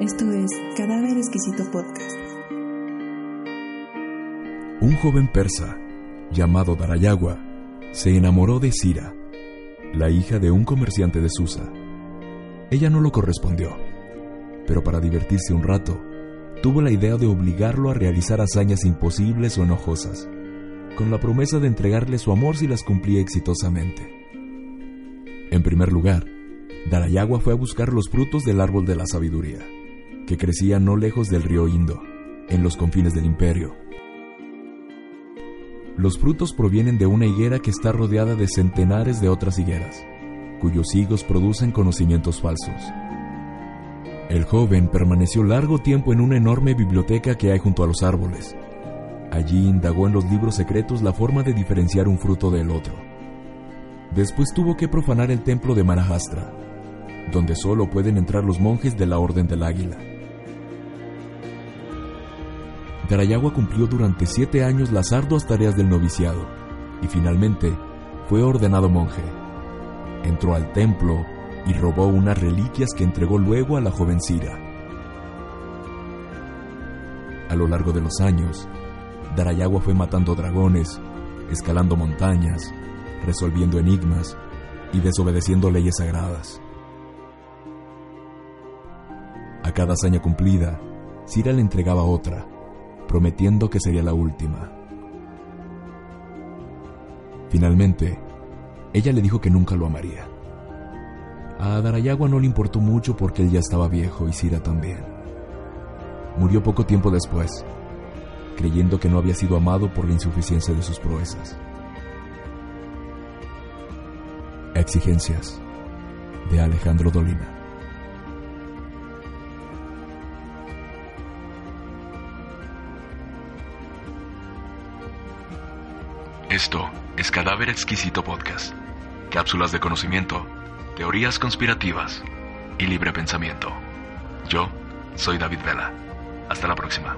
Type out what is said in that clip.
Esto es Cadáver Exquisito Podcast. Un joven persa, llamado Darayagua, se enamoró de Sira, la hija de un comerciante de Susa. Ella no lo correspondió, pero para divertirse un rato, tuvo la idea de obligarlo a realizar hazañas imposibles o enojosas, con la promesa de entregarle su amor si las cumplía exitosamente. En primer lugar, Darayagua fue a buscar los frutos del árbol de la sabiduría que crecía no lejos del río Indo, en los confines del imperio. Los frutos provienen de una higuera que está rodeada de centenares de otras higueras, cuyos higos producen conocimientos falsos. El joven permaneció largo tiempo en una enorme biblioteca que hay junto a los árboles. Allí indagó en los libros secretos la forma de diferenciar un fruto del otro. Después tuvo que profanar el templo de Manahastra, donde solo pueden entrar los monjes de la Orden del Águila. Darayagua cumplió durante siete años las arduas tareas del noviciado y finalmente fue ordenado monje. Entró al templo y robó unas reliquias que entregó luego a la joven Sira. A lo largo de los años, Darayagua fue matando dragones, escalando montañas, resolviendo enigmas y desobedeciendo leyes sagradas. A cada hazaña cumplida, Sira le entregaba otra, prometiendo que sería la última. Finalmente, ella le dijo que nunca lo amaría. A Darayagua no le importó mucho porque él ya estaba viejo y Sira también. Murió poco tiempo después, creyendo que no había sido amado por la insuficiencia de sus proezas. Exigencias de Alejandro Dolina. Esto es Cadáver Exquisito Podcast. Cápsulas de conocimiento, teorías conspirativas y libre pensamiento. Yo soy David Vela. Hasta la próxima.